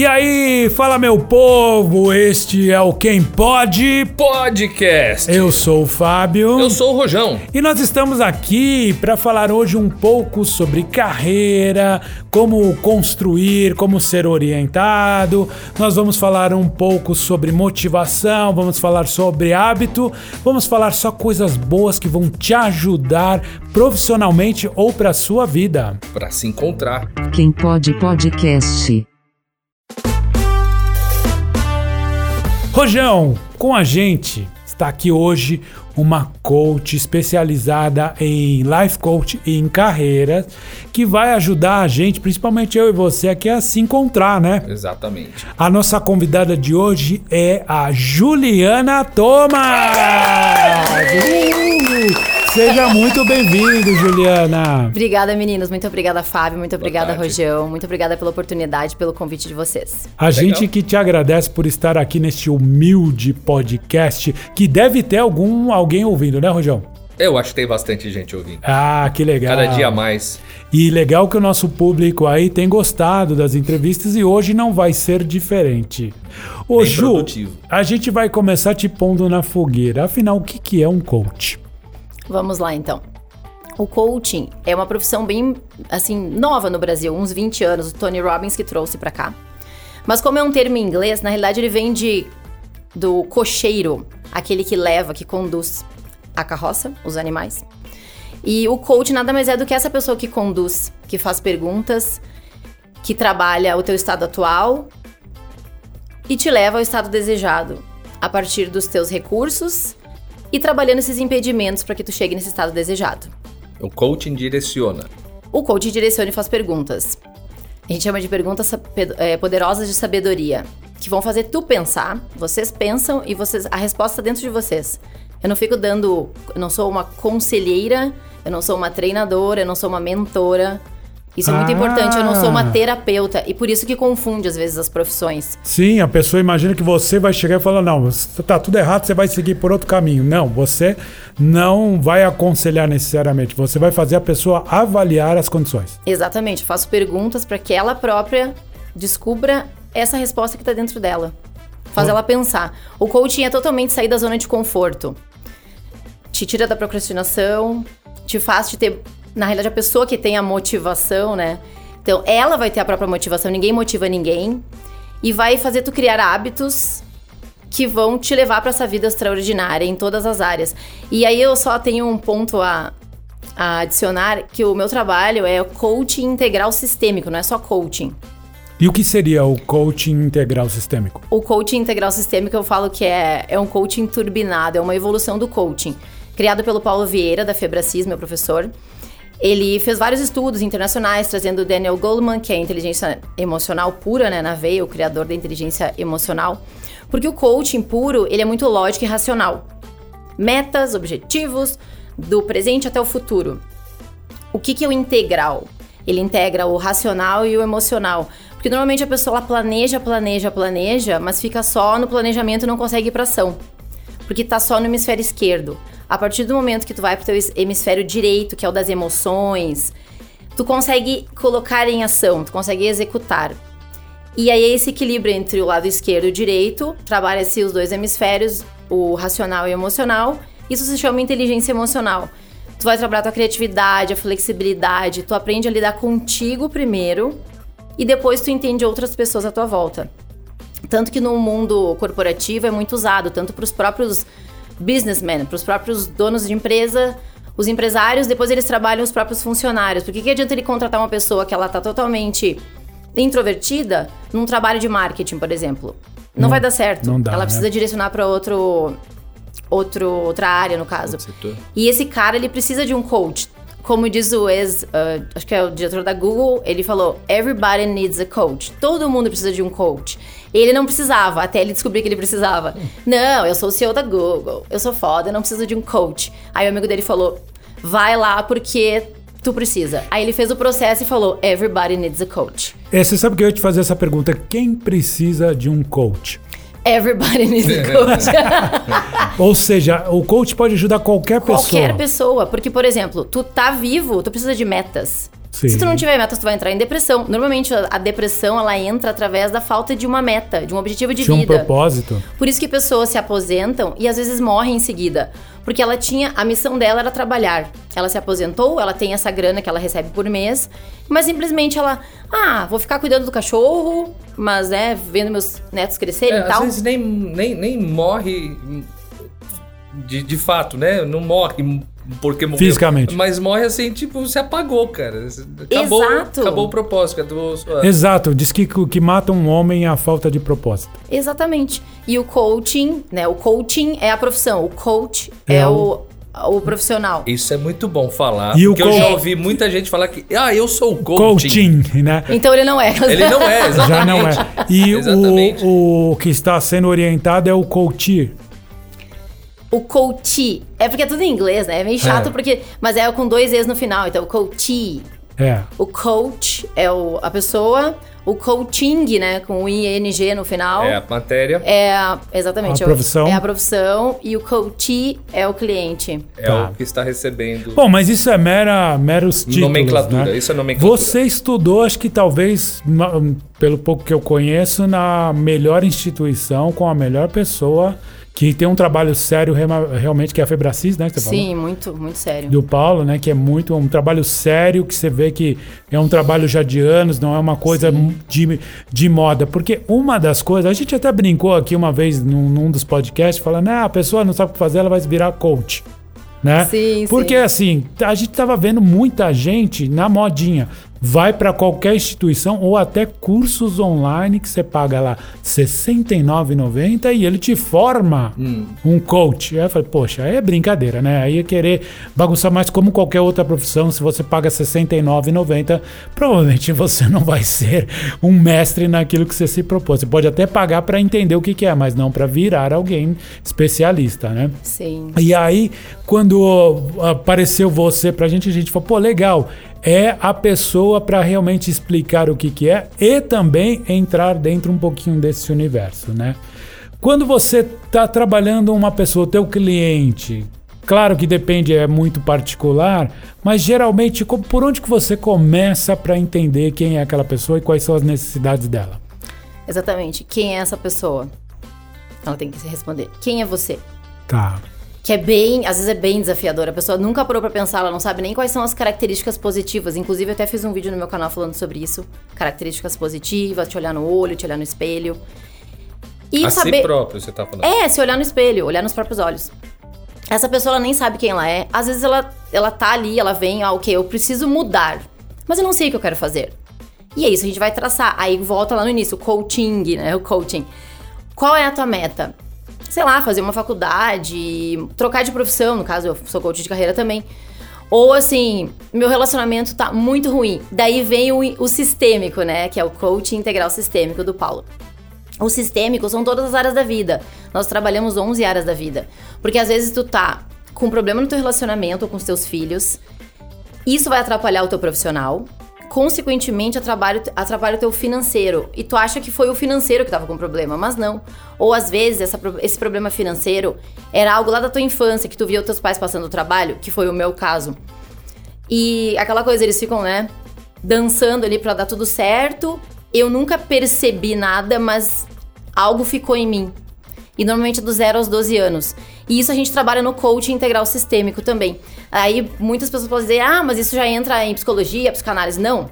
E aí, fala meu povo, este é o Quem Pode Podcast. Eu sou o Fábio. Eu sou o Rojão. E nós estamos aqui para falar hoje um pouco sobre carreira, como construir, como ser orientado. Nós vamos falar um pouco sobre motivação, vamos falar sobre hábito, vamos falar só coisas boas que vão te ajudar profissionalmente ou para sua vida. Para se encontrar. Quem Pode Podcast. Rojão, com a gente está aqui hoje uma coach especializada em life coach e em carreiras que vai ajudar a gente, principalmente eu e você aqui a se encontrar, né? Exatamente. A nossa convidada de hoje é a Juliana Thomas. Uh! Seja muito bem-vindo, Juliana. Obrigada, meninos. Muito obrigada, Fábio. Muito obrigada, Rojão. Muito obrigada pela oportunidade, pelo convite de vocês. A Legal. gente que te agradece por estar aqui neste humilde podcast que deve ter algum alguém ouvindo, né, Rojão? Eu acho que tem bastante gente ouvindo. Ah, que legal. Cada dia mais. E legal que o nosso público aí tem gostado das entrevistas e hoje não vai ser diferente. Ô, Bem Ju, produtivo. a gente vai começar te pondo na fogueira. Afinal, o que, que é um coach? Vamos lá então. O coaching é uma profissão bem, assim, nova no Brasil, uns 20 anos, o Tony Robbins que trouxe para cá. Mas como é um termo em inglês, na realidade ele vem de do cocheiro, aquele que leva, que conduz a carroça, os animais. E o coach nada mais é do que essa pessoa que conduz, que faz perguntas, que trabalha o teu estado atual e te leva ao estado desejado, a partir dos teus recursos e trabalhando esses impedimentos para que tu chegue nesse estado desejado. O coaching direciona. O coaching direciona e faz perguntas. A gente chama de perguntas é, poderosas de sabedoria, que vão fazer tu pensar. Vocês pensam e vocês a resposta dentro de vocês. Eu não fico dando, eu não sou uma conselheira, eu não sou uma treinadora, eu não sou uma mentora. Isso é muito ah. importante. Eu não sou uma terapeuta e por isso que confunde às vezes as profissões. Sim, a pessoa imagina que você vai chegar e falar: não, tá tudo errado, você vai seguir por outro caminho. Não, você não vai aconselhar necessariamente. Você vai fazer a pessoa avaliar as condições. Exatamente. Eu faço perguntas para que ela própria descubra essa resposta que está dentro dela. Faz oh. ela pensar. O coaching é totalmente sair da zona de conforto. Te tira da procrastinação, te faz te ter na realidade, a pessoa que tem a motivação, né? Então, ela vai ter a própria motivação, ninguém motiva ninguém. E vai fazer tu criar hábitos que vão te levar para essa vida extraordinária em todas as áreas. E aí eu só tenho um ponto a, a adicionar, que o meu trabalho é coaching integral sistêmico, não é só coaching. E o que seria o coaching integral sistêmico? O coaching integral sistêmico eu falo que é, é um coaching turbinado, é uma evolução do coaching. Criado pelo Paulo Vieira, da Febracis, meu professor. Ele fez vários estudos internacionais, trazendo Daniel Goleman, que é a inteligência emocional pura, né, na veia, o criador da inteligência emocional. Porque o coaching puro, ele é muito lógico e racional. Metas, objetivos, do presente até o futuro. O que, que é o integral? Ele integra o racional e o emocional. Porque normalmente a pessoa planeja, planeja, planeja, mas fica só no planejamento e não consegue ir para ação. Porque está só no hemisfério esquerdo. A partir do momento que tu vai pro teu hemisfério direito, que é o das emoções, tu consegue colocar em ação, tu consegue executar. E aí esse equilíbrio entre o lado esquerdo e o direito, trabalha-se os dois hemisférios, o racional e o emocional. Isso se chama inteligência emocional. Tu vai trabalhar tua criatividade, a flexibilidade, tu aprende a lidar contigo primeiro e depois tu entende outras pessoas à tua volta. Tanto que no mundo corporativo é muito usado, tanto para os próprios businessmen, para os próprios donos de empresa, os empresários, depois eles trabalham os próprios funcionários. Por que, adianta ele contratar uma pessoa que ela tá totalmente introvertida num trabalho de marketing, por exemplo? Não, não vai dar certo. Não dá, ela precisa né? direcionar para outro outro outra área no caso. E esse cara ele precisa de um coach. Como diz o ex, uh, acho que é o diretor da Google, ele falou: "Everybody needs a coach". Todo mundo precisa de um coach. Ele não precisava, até ele descobrir que ele precisava. Não, eu sou o CEO da Google, eu sou foda, eu não preciso de um coach. Aí o amigo dele falou: vai lá porque tu precisa. Aí ele fez o processo e falou: everybody needs a coach. É, você sabe que eu ia te fazer essa pergunta: quem precisa de um coach? Everybody needs a coach. Ou seja, o coach pode ajudar qualquer pessoa. Qualquer pessoa. Porque, por exemplo, tu tá vivo, tu precisa de metas. Sim. Se tu não tiver meta, tu vai entrar em depressão. Normalmente a, depressão ela entra através da falta de uma meta, de um objetivo de um vida. propósito. Por isso que pessoas se aposentam e às vezes morrem em seguida. Porque ela tinha. A missão dela era trabalhar. Ela se aposentou, ela tem essa grana que ela recebe por mês, mas simplesmente ela. Ah, vou ficar cuidando do cachorro, mas é, vendo meus netos crescerem É, e às tal. vezes nem, nem, nem morre de, de fato, né? Não morre porque morreu. Fisicamente. Mas morre assim, tipo, se apagou, cara. Acabou, Exato. acabou o propósito. Acabou, Exato, diz que o que mata um homem é a falta de propósito. Exatamente. E o coaching, né? O coaching é a profissão, o coach É é, o- o, profissional. Isso é muito bom falar. E o porque eu já ouvi muita gente falar que, ah, eu sou o coaching. Coaching, né? Então ele não é. Ele não é, exatamente. Já não é. E Exatamente. o, o que está sendo orientado é o coach. O coachee. É porque é tudo em inglês, né? É meio chato É. porque. Mas é com dois E's no final, então o coachee. É. O coach é o, a pessoa. O coaching, né? Com o ING no final. É a matéria, É a- exatamente. A é profissão. É a profissão. E o coachee é o cliente. é Tá. o que está recebendo. Bom, mas isso é mera, meros títulos, Nomenclatura, né? isso é nomenclatura. Você estudou, acho que talvez, pelo pouco que eu conheço, na melhor instituição, com a melhor pessoa, que tem um trabalho sério realmente, que é a Febracis, né? Você falou? Sim, muito, muito sério. do Paulo, né? Que é muito um trabalho sério, que você vê que é um trabalho já de anos, não é uma coisa de, de moda. Porque uma das coisas, a gente até brincou aqui uma vez num, num dos podcasts, falando, ah, a pessoa não sabe o que fazer, ela vai virar coach. Né? Sim, Porque sim. assim, a gente tava vendo muita gente na modinha. Vai para qualquer instituição ou até cursos online que você paga lá R$ 69,90 e ele te forma um coach. Aí eu falei, poxa, aí é brincadeira, né? Aí é querer bagunçar mais como qualquer outra profissão. Se você paga R$ 69,90, provavelmente você não vai ser um mestre naquilo que você se propôs. Você pode até pagar para entender o que, que é, mas não para virar alguém especialista, né? Sim. E aí, quando apareceu você pra gente, a gente falou, pô, legal. É a pessoa para realmente explicar o que, que é e também entrar dentro um pouquinho desse universo, né? Quando você está trabalhando uma pessoa, teu cliente, claro que depende, é muito particular, mas geralmente por onde que você começa para entender quem é aquela pessoa e quais são as necessidades dela? Exatamente. Quem é essa pessoa? Ela tem que se responder. Quem é você? Tá. Que é bem, às vezes é bem desafiador. A pessoa nunca parou pra pensar, ela não sabe nem quais são as características positivas. Inclusive, eu até fiz um vídeo no meu canal falando sobre isso. Características positivas, te olhar no olho, te olhar no espelho. E a saber. si próprio, você tá falando. É, se olhar no espelho, olhar nos próprios olhos. Essa pessoa ela nem sabe quem ela é. Às vezes ela, ela tá ali, ela vem, ah, ok, eu preciso mudar. Mas eu não sei o que eu quero fazer. E é isso, a gente vai traçar. Aí volta lá no início, o coaching, né? O coaching. Qual é a tua meta? Sei lá, fazer uma faculdade, trocar de profissão, no caso, eu sou coach de carreira também. Ou assim, meu relacionamento tá muito ruim. Daí vem o, o sistêmico, né? Que é o coaching integral sistêmico do Paulo. O sistêmico são todas as áreas da vida. Nós trabalhamos 11 áreas da vida. Porque às vezes tu tá com um problema no teu relacionamento ou com os teus filhos. Isso vai atrapalhar o teu profissional. Consequentemente, atrapalha, atrapalha o teu financeiro. E tu acha que foi o financeiro que tava com problema, mas não. Ou às vezes essa esse problema financeiro era algo lá da tua infância, que tu via os teus pais passando trabalho, que foi o meu caso. E aquela coisa, eles ficam, né, dançando ali pra dar tudo certo. Eu nunca percebi nada, mas algo ficou em mim. E normalmente é do 0 aos 12 anos. E isso a gente trabalha no coaching integral sistêmico também. Aí muitas pessoas podem dizer, ah, mas isso já entra em psicologia, psicanálise. Não.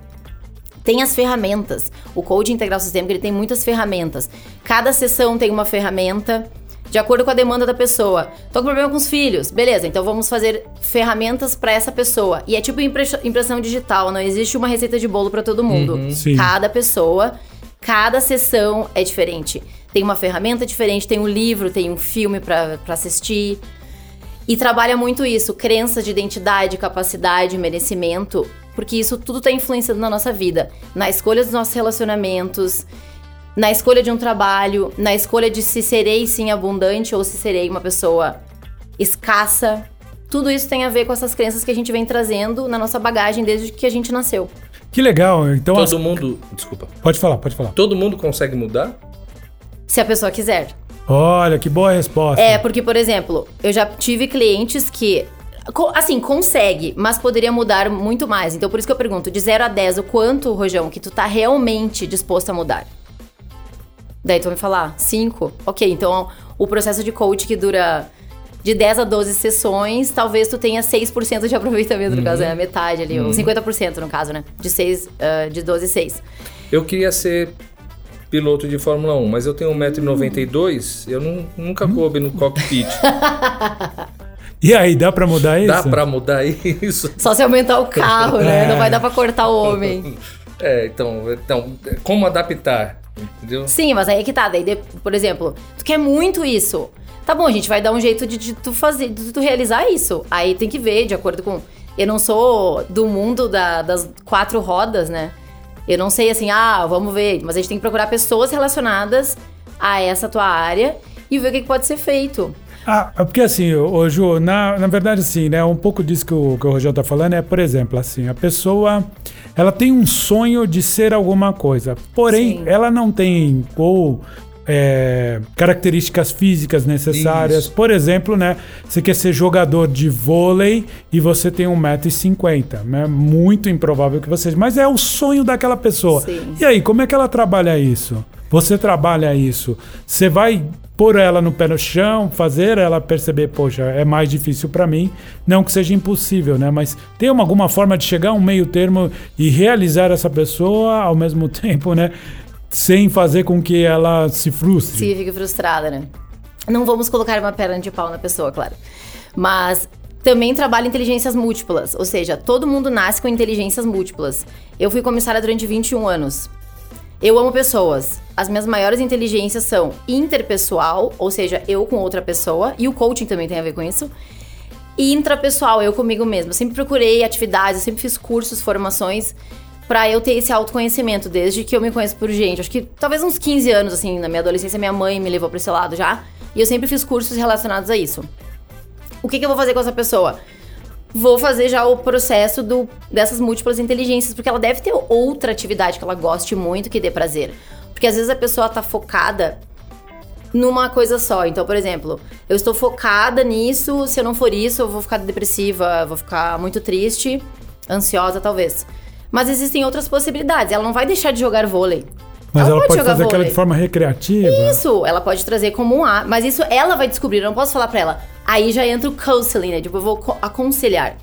Tem as ferramentas. O coaching integral sistêmico ele tem muitas ferramentas. Cada sessão tem uma ferramenta de acordo com a demanda da pessoa. Tô com problema com os filhos. Beleza, então vamos fazer ferramentas para essa pessoa. E é tipo impre- impressão digital, não existe uma receita de bolo para todo mundo. Sim. Cada pessoa, cada sessão é diferente. Tem uma ferramenta diferente, tem um livro, tem um filme para assistir. E trabalha muito isso, crenças de identidade, capacidade, merecimento, porque isso tudo está influenciando na nossa vida, na escolha dos nossos relacionamentos, na escolha de um trabalho, na escolha de se serei sim abundante ou se serei uma pessoa escassa. Tudo isso tem a ver com essas crenças que a gente vem trazendo na nossa bagagem desde que a gente nasceu. Que legal. Então, Todo as- mundo. Desculpa. pode falar, pode falar. Todo mundo consegue mudar? Se a pessoa quiser. Olha, que boa resposta. É, porque, por exemplo, eu já tive clientes que Assim, consegue, mas poderia mudar muito mais. Então, por isso que eu pergunto, de 0 a 10, o quanto, Rojão, que tu tá realmente disposto a mudar? Daí tu vai me falar, 5. Ok, então o processo de coach que dura de 10 a 12 sessões, talvez tu tenha 6% de aproveitamento, no caso, é a metade ali, ou 50% no caso, né? De 6, ah, de 12 6. Eu queria ser piloto de Fórmula 1, mas eu tenho 1,92m, eu não, nunca coube no cockpit. E aí, dá pra mudar isso? Dá pra mudar isso? Só se aumentar o carro, né? É. Não vai dar pra cortar o homem. É, então, então como adaptar? Entendeu? Sim, mas aí é que tá. Daí, por exemplo, tu quer muito isso. Tá bom, a gente vai dar um jeito de, de tu fazer, de tu realizar isso. Aí tem que ver, de acordo com. Eu não sou do mundo da- das quatro rodas, né? Eu não sei assim, ah, vamos ver. Mas a gente tem que procurar pessoas relacionadas a essa tua área e ver o que, pode ser feito. Ah, é porque assim, ô Ju, na, na verdade assim, né, um pouco disso que o, que o Rogério tá falando é, por exemplo, assim, a pessoa, ela tem um sonho de ser alguma coisa, porém, Sim. ela não tem ou é, características físicas necessárias. Isso. Por exemplo, né, você quer ser jogador de vôlei e você tem 1,50m, né, muito improvável que você... Mas é o sonho daquela pessoa. Sim. E aí, como é que ela trabalha isso? Você trabalha isso. Você vai pôr ela no pé no chão, fazer ela perceber, poxa, é mais difícil pra mim. Não que seja impossível, né? Mas tem uma, alguma forma de chegar a um meio termo e realizar essa pessoa ao mesmo tempo, né? Sem fazer com que ela se frustre. Se fica frustrada, né? Não vamos colocar uma perna de pau na pessoa, claro. Mas também trabalho inteligências múltiplas, ou seja, todo mundo nasce com inteligências múltiplas. Eu fui comissária durante 21 anos. Eu amo pessoas. As minhas maiores inteligências são interpessoal, ou seja, eu com outra pessoa, e o coaching também tem a ver com isso. E intrapessoal, eu comigo mesma. Sempre procurei atividades, sempre fiz cursos, formações pra eu ter esse autoconhecimento desde que eu me conheço por gente. Acho que talvez uns 15 anos assim, na minha adolescência minha mãe me levou pra esse lado já, e eu sempre fiz cursos relacionados a isso. O que, que eu vou fazer com essa pessoa? Vou fazer já o processo do, dessas múltiplas inteligências, porque ela deve ter outra atividade que ela goste muito, que dê prazer. Porque às vezes a pessoa tá focada numa coisa só. Então, por exemplo, eu estou focada nisso, se eu não for isso, eu vou ficar depressiva, vou ficar muito triste, ansiosa talvez. Mas existem outras possibilidades. Ela não vai deixar de jogar vôlei. Mas ela, pode, jogar fazer aquela vôlei. de forma recreativa. Isso, ela pode trazer como um A, mas isso ela vai descobrir, eu não posso falar pra ela. Aí já entra o counseling, né? Tipo, eu vou co- aconselhar.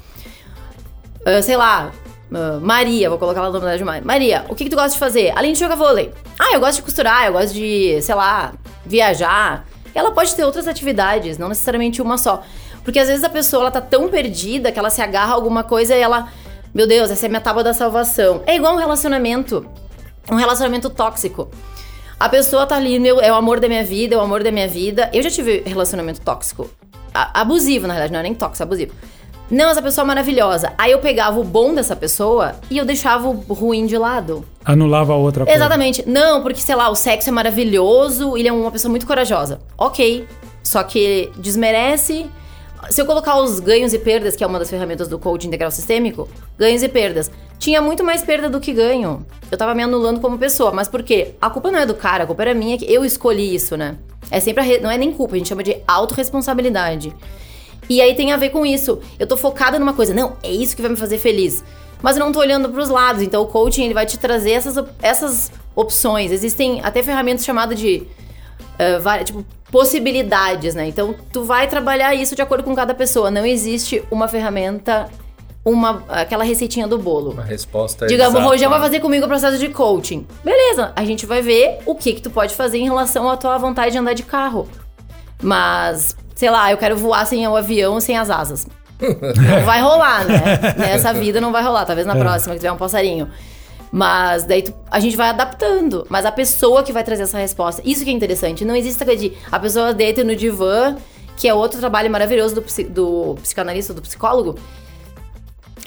Ah, sei lá, ah, Maria, vou colocar ela no nome dela de Maria. Maria, o que, que tu gosta de fazer? Além de jogar vôlei. Ah, eu gosto de costurar, eu gosto de, sei lá, viajar. Ela pode ter outras atividades, não necessariamente uma só. Porque às vezes a pessoa ela tá tão perdida que ela se agarra a alguma coisa e ela. Meu Deus, essa é a minha tábua da salvação. É igual um relacionamento. Um relacionamento tóxico. A pessoa tá ali, meu, é o amor da minha vida, é o amor da minha vida. Eu já tive relacionamento tóxico. A- abusivo, na realidade, não é nem tóxico, é abusivo. Não, essa pessoa é maravilhosa. Aí eu pegava o bom dessa pessoa e eu deixava o ruim de lado. Anulava a outra coisa. Exatamente. Não, porque, sei lá, o sexo é maravilhoso, ele é uma pessoa muito corajosa. Ok. Só que desmerece. Se eu colocar os ganhos e perdas, que é uma das ferramentas do coaching integral sistêmico, ganhos e perdas. Tinha muito mais perda do que ganho. Eu tava me anulando como pessoa. Mas por quê? A culpa não é do cara, a culpa era minha, que eu escolhi isso, né? É sempre re... Não é nem culpa, a gente chama de autorresponsabilidade. E aí tem a ver com isso. Eu tô focada numa coisa, não, é isso que vai me fazer feliz. Mas eu não tô olhando pros lados. Então o coaching ele vai te trazer essas, essas opções. Existem até ferramentas chamadas de eh, vari- tipo, possibilidades, né? Então tu vai trabalhar isso de acordo com cada pessoa. Não existe uma ferramenta, uma aquela receitinha do bolo. Uma resposta Digamos, o exata. Rojão vai fazer comigo o processo de coaching. Beleza, a gente vai ver o que que tu pode fazer em relação à tua vontade de andar de carro. Mas, sei lá, eu quero voar sem o avião, sem as asas. Não vai rolar, né? Nessa vida não vai rolar. Talvez na próxima que tiver um passarinho. Mas daí tu- a gente vai adaptando. Mas a pessoa que vai trazer essa resposta. Isso que é interessante. Não existe de a pessoa deita no divã, que é outro trabalho maravilhoso do, do psicanalista, do psicólogo.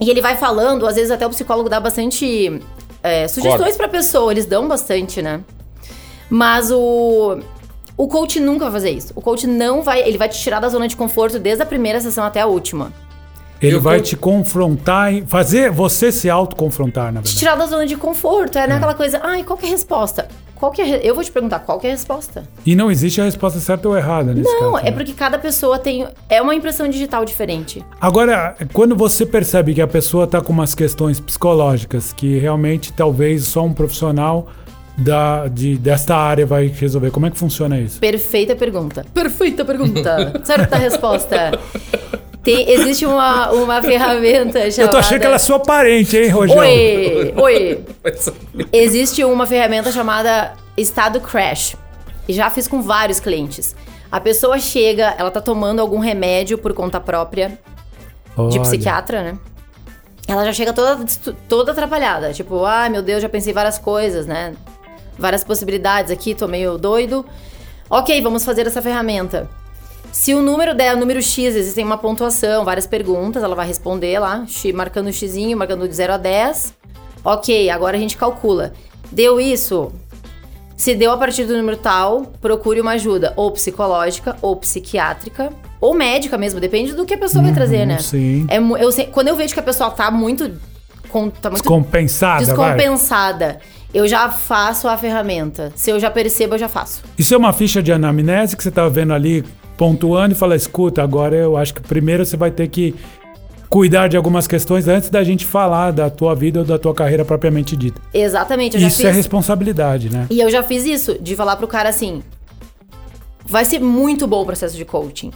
E ele vai falando, às vezes até o psicólogo dá bastante é, sugestões pra pessoa, eles dão bastante, né? Mas o o coach nunca vai fazer isso. O coach não vai, ele vai te tirar da zona de conforto desde a primeira sessão até a última. Ele Eu vai te confrontar, e fazer você se autoconfrontar, na Te verdade. tirar da zona de conforto, é naquela coisa, ai, qual que é a resposta? Qual que é Eu vou te perguntar qual que é a resposta. E não existe a resposta certa ou errada nesse Não, caso. é né? porque cada pessoa tem. É uma impressão digital diferente. Agora, quando você percebe que a pessoa está com umas questões psicológicas que realmente talvez só um profissional da, de, desta área vai resolver, como é que funciona isso? Perfeita pergunta. Perfeita pergunta. Certa resposta. Tem, existe uma, uma ferramenta chamada. Eu tô achando que ela é sua parente, hein, Rogério? Oi! Oi! Existe uma ferramenta chamada Estado Crash. E já fiz com vários clientes. A pessoa chega, ela tá tomando algum remédio por conta própria, de Olha. psiquiatra, né? Ela já chega toda, toda atrapalhada. Tipo, ai meu Deus, já pensei várias coisas, né? Várias possibilidades aqui, tô meio doido. Ok, vamos fazer essa ferramenta. Se o número der o número X, existem uma pontuação, várias perguntas, ela vai responder lá, X- marcando o xizinho, marcando de 0 a 10. Ok, agora a gente calcula. Deu isso? Se deu a partir do número tal, procure uma ajuda, ou psicológica, ou psiquiátrica, ou médica mesmo, depende do que a pessoa vai trazer, né? sim. É, eu sei- quando eu vejo que a pessoa tá muito. tá muito Descompensada, vai. descompensada, eu já faço a ferramenta. Se eu já percebo, eu já faço. Isso é uma ficha de anamnese que você tá vendo ali, pontuando e fala, escuta, agora eu acho que primeiro você vai ter que cuidar de algumas questões antes da gente falar da tua vida ou da tua carreira propriamente dita. Exatamente, eu já Isso fiz. é responsabilidade, né? E eu já fiz isso, de falar pro cara assim: vai ser muito bom o processo de coaching,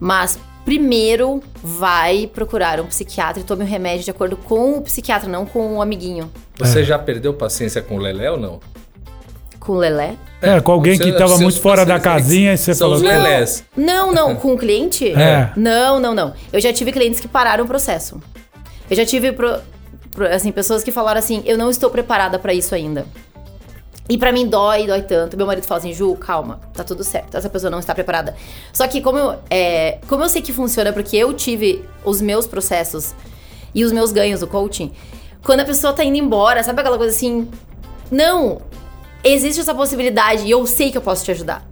mas primeiro vai procurar um psiquiatra e tome o remédio de acordo com o psiquiatra, não com o amiguinho. Você já perdeu paciência com o Lelé ou não? Com o Lelé? É, com alguém que Seus- tava seus muito fora da casinha e você São falou. os Lelés. Não, não, com o cliente? É. Não, não, não. Eu já tive clientes que pararam o processo. Eu já tive pro- pro- assim, pessoas que falaram assim: eu não estou preparada pra isso ainda. E pra mim dói, dói tanto. Meu marido fala assim: Ju, calma, tá tudo certo. Essa pessoa não está preparada. Só que, como eu, é, como eu sei que funciona, porque eu tive os meus processos e os meus ganhos do coaching, quando a pessoa tá indo embora, sabe aquela coisa assim? Não, existe essa possibilidade e eu sei que eu posso te ajudar.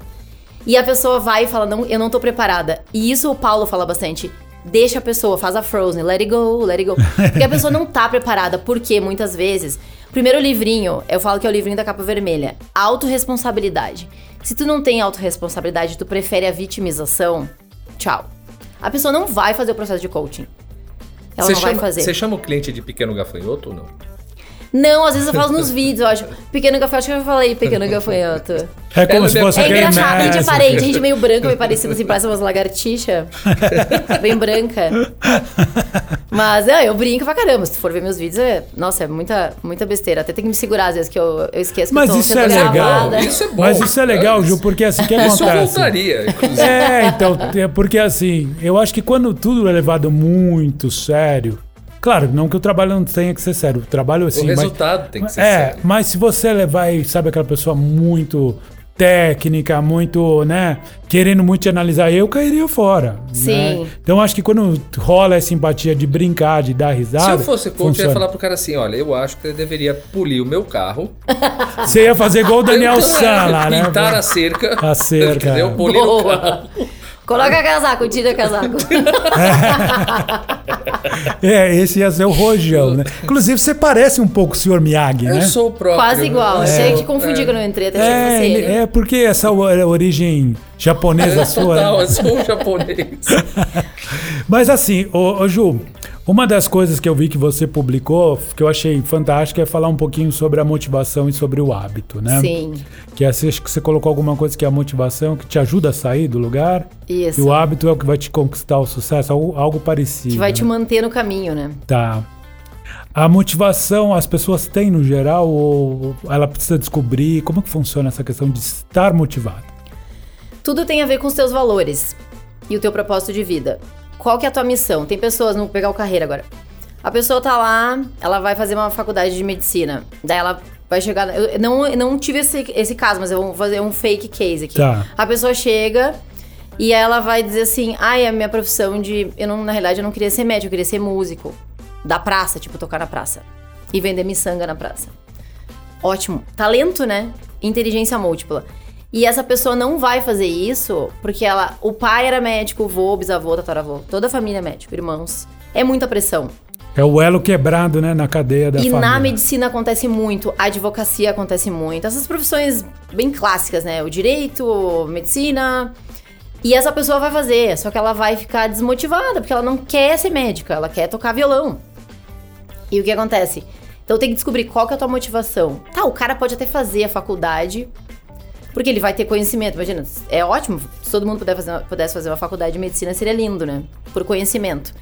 E a pessoa vai e fala, não, eu não tô preparada. E isso o Paulo fala bastante. Deixa a pessoa, faz a Frozen, let it go, let it go. Porque a pessoa não tá preparada, porque muitas vezes. Primeiro livrinho, eu falo que é o livrinho da capa vermelha. Autoresponsabilidade. Se tu não tem autorresponsabilidade, tu prefere a vitimização, tchau. A pessoa não vai fazer o processo de coaching. Ela Você não chama, vai fazer. Você chama o cliente de pequeno gafanhoto ou não? Não, às vezes eu faço nos vídeos, eu acho. Pequeno gafanhoto, acho que eu já falei pequeno gafanhoto. É como se me- fosse É engraçado, a gente é parente, a gente é meio branca, meio parecido assim, parece umas lagartixas. Bem branca. Mas é, eu brinco pra caramba. Se tu for ver meus vídeos, é. Nossa, é muita, muita besteira. Até tem que me segurar às vezes, que eu, eu esqueço que Mas eu tô isso sendo é legal. gravada. Isso é bom. Mas isso é legal, Ju, porque assim, o que Isso eu acontece? voltaria, inclusive. É, então, é porque assim, eu acho que quando tudo é levado muito sério, claro, não que o trabalho não tenha que ser sério, o trabalho assim, o mas- resultado tem que ser é, sério. mas se você levar e sabe aquela pessoa muito técnica, muito, né, querendo muito te analisar, eu cairia fora. Sim. né? Então acho que quando rola essa empatia de brincar, de dar risada, Se eu fosse coach, eu ia funciona. falar pro cara assim: olha, eu acho que ele deveria polir o meu carro. Você ia fazer igual o Daniel San lá, né? Pintar a cerca. A cerca, Entendeu? é. Polir o carro. Coloca casaco, tira casaco. É, esse ia ser o Rojão, né? Inclusive, você parece um pouco o Sr. Miyagi, né? Eu sou o próprio. Quase igual. Eu Achei que confundi quando eu entrei, até É, fosse ele- é porque essa a origem japonesa É, sua. total, né? eu sou um japonês. Mas assim, ô, ô, Ju, uma das coisas que eu vi que você publicou, que eu achei fantástica, é falar um pouquinho sobre a motivação e sobre o hábito, né? Sim, Que é, acho que você colocou alguma coisa que é a motivação, que te ajuda a sair do lugar. isso. E o hábito é o que vai te conquistar o sucesso, algo, algo parecido. Que vai né? te manter no caminho, né? Tá. A motivação as pessoas têm no geral ou ela precisa descobrir como que funciona essa questão de estar motivado? Tudo tem a ver com os teus valores e o teu propósito de vida. Qual que é a tua missão? Tem pessoas, vamos pegar o carreira agora. A pessoa tá lá, ela vai fazer uma faculdade de medicina. Daí ela vai chegar. Eu não, não tive esse, esse caso, mas eu vou fazer um fake case aqui. Tá. A pessoa chega e ela vai dizer assim: ai, a minha profissão de. Eu não, na realidade, eu não queria ser médico, eu queria ser músico. Da praça, tipo, tocar na praça. E vender miçanga na praça. Ótimo. Talento, né? Inteligência múltipla. E essa pessoa não vai fazer isso porque ela, o pai era médico, o vô, bisavô, tataravô, toda a família é médico, irmãos. É muita pressão. É o elo quebrado, né, na cadeia da e família. na medicina acontece muito, a advocacia acontece muito. Essas profissões bem clássicas, né? O direito, medicina. E essa pessoa vai fazer, só que ela vai ficar desmotivada, porque ela não quer ser médica, ela quer tocar violão. E o que acontece? Então tem que descobrir qual que é a tua motivação. Tá, o cara pode até fazer a faculdade, porque ele vai ter conhecimento. Imagina, é ótimo, se todo mundo puder fazer, pudesse fazer uma faculdade de medicina, seria lindo, né? Por conhecimento.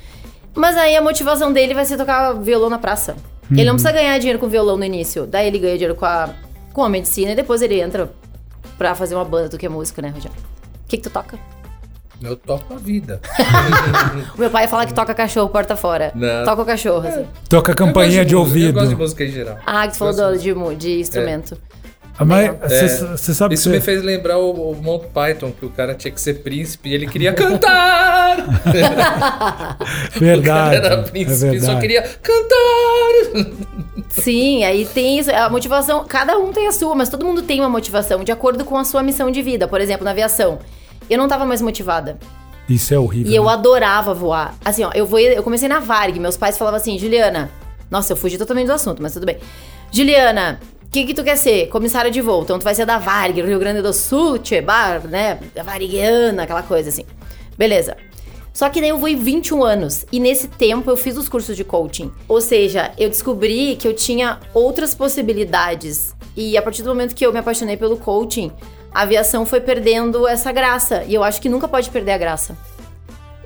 Mas aí a motivação dele vai ser tocar violão na praça. Ele não precisa ganhar dinheiro com violão no início. Daí ele ganha dinheiro com a, com a medicina e depois ele entra pra fazer uma banda do que é música, né, Rogério? O que, que tu toca? Eu toco a vida. O meu pai fala que toca cachorro porta fora. Não. Toca o cachorro, assim. Toca campainha de, música, ouvido. Eu gosto de música em geral. Ah, que tu falou do- de, de instrumento. Ah, Mas É, você sabe Isso que me você- fez lembrar o, o Monty Python, que o cara tinha que ser príncipe e ele queria cantar! Verdade. o cara era é príncipe e verdade. só queria cantar! Sim, aí tem isso. A motivação, cada um tem a sua, mas todo mundo tem uma motivação de acordo com a sua missão de vida. Por exemplo, na aviação. Eu não tava mais motivada. Isso é horrível. E eu né? adorava voar. Assim, ó, eu, vou, eu comecei na Varg. Meus pais falavam assim, Juliana. Nossa, eu fugi totalmente do assunto, mas tudo bem. Juliana, o que, que tu quer ser? Comissária de voo. Então tu vai ser da Varg, Rio Grande do Sul, Tchebar, né? Da Varguiana, aquela coisa assim. Beleza. Só que daí eu voei 21 anos. E nesse tempo eu fiz os cursos de coaching. Ou seja, eu descobri que eu tinha outras possibilidades. E a partir do momento que eu me apaixonei pelo coaching, a aviação foi perdendo essa graça. E eu acho que nunca pode perder a graça.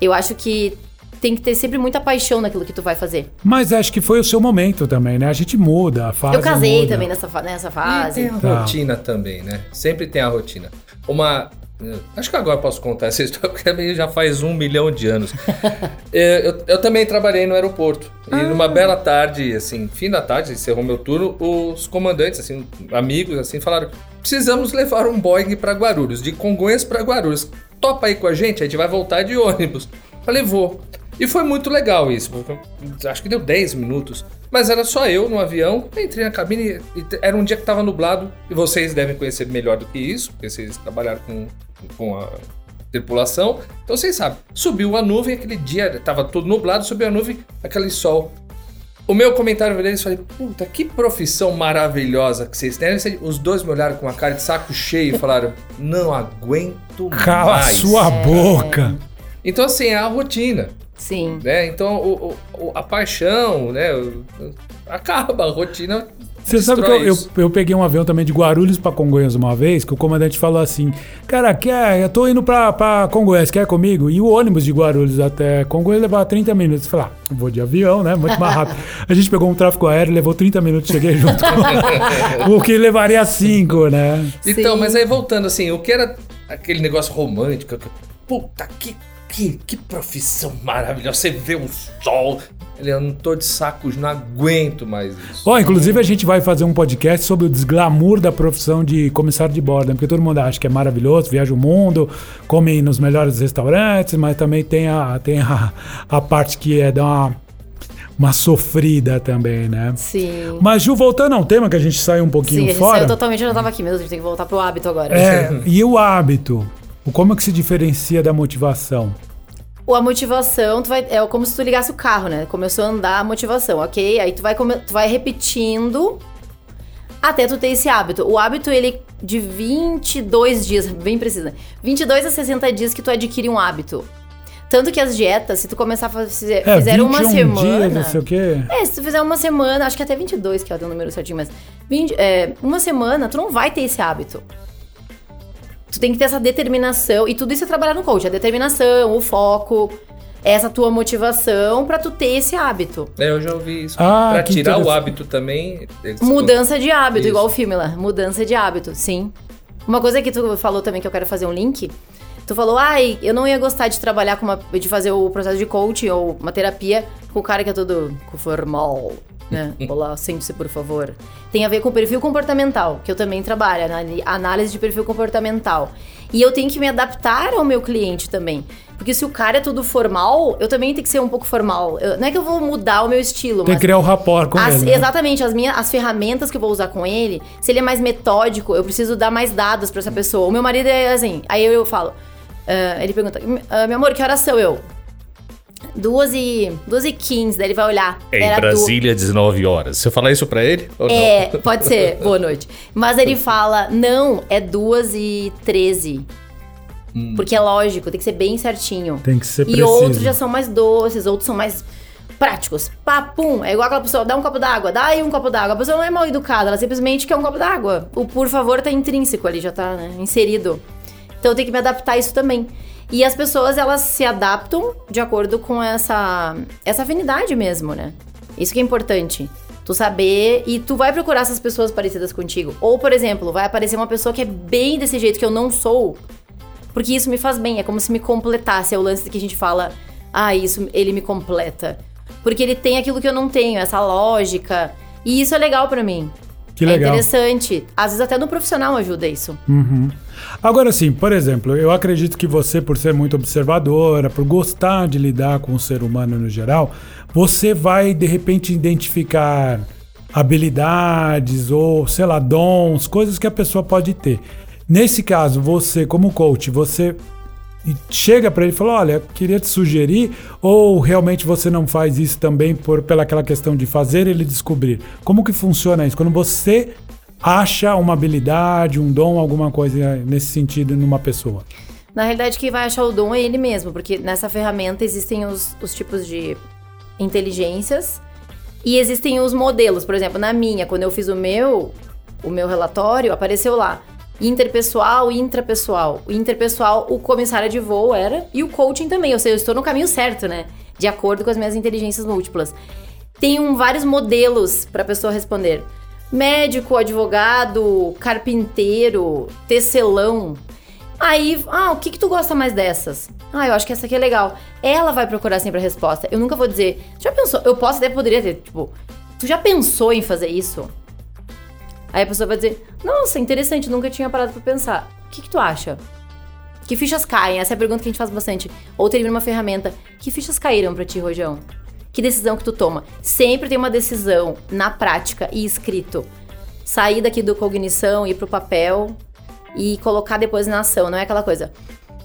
Eu acho que tem que ter sempre muita paixão naquilo que tu vai fazer. Mas acho que foi o seu momento também, né? A gente muda, a fase eu casei muda. também nessa, nessa E fase. tem a Tá. rotina também, né? Sempre tem a rotina. Uma. eh, Acho que agora eu posso contar essa história, porque já faz um milhão de anos. Eh, eu, eu também trabalhei no aeroporto. E numa bela tarde, assim, fim da tarde, encerrou meu turno, os comandantes, assim, amigos, assim, falaram: precisamos levar um Boeing para Guarulhos, de Congonhas para Guarulhos. Topa aí com a gente, a gente vai voltar de ônibus. Falei, vou. E foi muito legal isso. Acho que deu 10 minutos. Mas era só eu no avião. Entrei na cabine e era um dia que estava nublado. E vocês devem conhecer melhor do que isso, porque vocês trabalharam com, com a tripulação. Então vocês sabem. Subiu a nuvem aquele dia, estava tudo nublado, subiu a nuvem, aquele sol. O meu comentário deles falei, puta, que profissão maravilhosa que vocês têm. Os dois me olharam com uma cara de saco cheio e falaram, não aguento Cala mais. sua boca. Então, assim, é a rotina, Sim. né? Então, o, o- a paixão, né? acaba, a rotina Você sabe que eu, eu, eu peguei um avião também de Guarulhos pra Congonhas uma vez, que o comandante falou assim: Cara, quer, eu tô indo pra, pra Congonhas, quer comigo? E o ônibus de Guarulhos até Congonhas levava 30 minutos. Eu falei, ah, vou de avião, né? Muito mais rápido. A gente pegou um tráfego aéreo, levou 30 minutos, cheguei junto com o que levaria 5, né? Então, Sim. mas aí voltando assim, o que era aquele negócio romântico, que, puta, que, que, que profissão maravilhosa, você vê o sol. Ele, eu não tô de sacos, não aguento mais isso. Ó, inclusive a gente vai fazer um podcast sobre o desglamour da profissão de comissário de bordo, né? porque todo mundo acha que é maravilhoso, viaja o mundo, come nos melhores restaurantes, mas também tem a, tem a, a parte que é dar uma, uma sofrida também, né? Sim. Mas, Ju, voltando ao tema que a gente saiu um pouquinho Sim, a gente fora. saiu totalmente, eu já tava aqui mesmo, a gente tem que voltar pro hábito agora. É, e o hábito? Como é que se diferencia da motivação? Ou a motivação, tu vai, é como se tu ligasse o carro, né? Começou a andar a motivação, ok? Aí tu vai, tu vai repetindo até tu ter esse hábito. O hábito, ele de 22 dias, bem preciso, né? 22 a 60 dias que tu adquire um hábito. Tanto que as dietas, se tu começar a fazer, É, fizer uma 21 semana... dias, não sei o quê. É, se tu fizer uma semana, acho que até 22, que é o número certinho, mas 20, é, uma semana, tu não vai ter esse hábito. Tu tem que ter essa determinação, e tudo isso é trabalhar no coach, a determinação, o foco, essa tua motivação pra tu ter esse hábito. É, eu já ouvi isso. Ah, pra tirar o hábito também. eles- Mudança de hábito, Isso. igual o filme lá, mudança de hábito, sim. Uma coisa que tu falou também que eu quero fazer um link, tu falou, ai, eu não ia gostar de trabalhar com uma, de fazer o processo de coaching ou uma terapia com o cara que é todo formal, né? Olá, sente-se, por favor. Tem a ver com o perfil comportamental, que eu também trabalho, anali- análise de perfil comportamental. E eu tenho que me adaptar ao meu cliente também. Porque se o cara é todo formal, eu também tenho que ser um pouco formal. Eu- não é que eu vou mudar o meu estilo, Tem que criar o rapport com as- ele. né? Exatamente, as minhas as ferramentas que eu vou usar com ele, se ele é mais metódico, eu preciso dar mais dados pra essa pessoa. O meu marido é assim, aí eu, eu falo, ah, ele pergunta, "Ah, meu amor, que horas são eu? Duas e, duas e 15, daí ele vai olhar. Em Era du- Brasília, 19 horas. Você fala isso pra ele? Ou É, pode ser. Boa noite. Mas ele fala, não, é duas e 13. Porque é lógico, tem que ser bem certinho. Tem que ser E preciso. outros já são mais doces, outros são mais práticos. Papum, é igual aquela pessoa, dá um copo d'água, dá aí um copo d'água. A pessoa não é mal educada, ela simplesmente quer um copo d'água. O por favor tá intrínseco ali, já tá né, inserido. Então eu tenho que me adaptar a isso também. E as pessoas, elas se adaptam de acordo com essa, essa afinidade mesmo, né? Isso que é importante. Tu saber e tu vai procurar essas pessoas parecidas contigo. Ou, por exemplo, vai aparecer uma pessoa que é bem desse jeito que eu não sou. Porque isso me faz bem, é como se me completasse. É o lance que a gente fala, ah, isso, ele me completa. Porque ele tem aquilo que eu não tenho, essa lógica. E isso é legal pra mim. Que É legal. interessante. Às vezes até no profissional ajuda isso. Agora sim, por exemplo, eu acredito que você, por ser muito observadora, por gostar de lidar com o ser humano no geral, você vai de repente identificar habilidades ou, sei lá, dons, coisas que a pessoa pode ter. Nesse caso, você, como coach, você chega para ele e fala: Olha, queria te sugerir, ou realmente você não faz isso também por pela aquela questão de fazer ele descobrir? Como que funciona isso? Quando você acha uma habilidade, um dom, alguma coisa nesse sentido numa pessoa. Na realidade, quem vai achar o dom é ele mesmo, porque nessa ferramenta existem os, os tipos de inteligências e existem os modelos. Por exemplo, na minha, quando eu fiz o meu, o meu relatório, apareceu lá interpessoal e intrapessoal. O interpessoal, o comissário de voo era, e o coaching também. Ou seja, eu estou no caminho certo, né? De acordo com as minhas inteligências múltiplas. Tem um, vários modelos para a pessoa responder. Médico, advogado, carpinteiro, tecelão. Aí, ah, o que que tu gosta mais dessas? Ah, eu acho que essa aqui é legal. Ela vai procurar sempre a resposta. Eu nunca vou dizer, já pensou? Eu posso até poderia ter, tipo, tu já pensou em fazer isso? Aí a pessoa vai dizer, nossa, interessante, nunca tinha parado pra pensar. O que que tu acha? Que fichas caem? Essa é a pergunta que a gente faz bastante. Ou termina uma ferramenta. Que fichas caíram pra ti, Rojão? Que decisão que tu toma? Sempre tem uma decisão na prática e escrito. Sair daqui do cognição, ir pro papel e colocar depois na ação. Não é aquela coisa.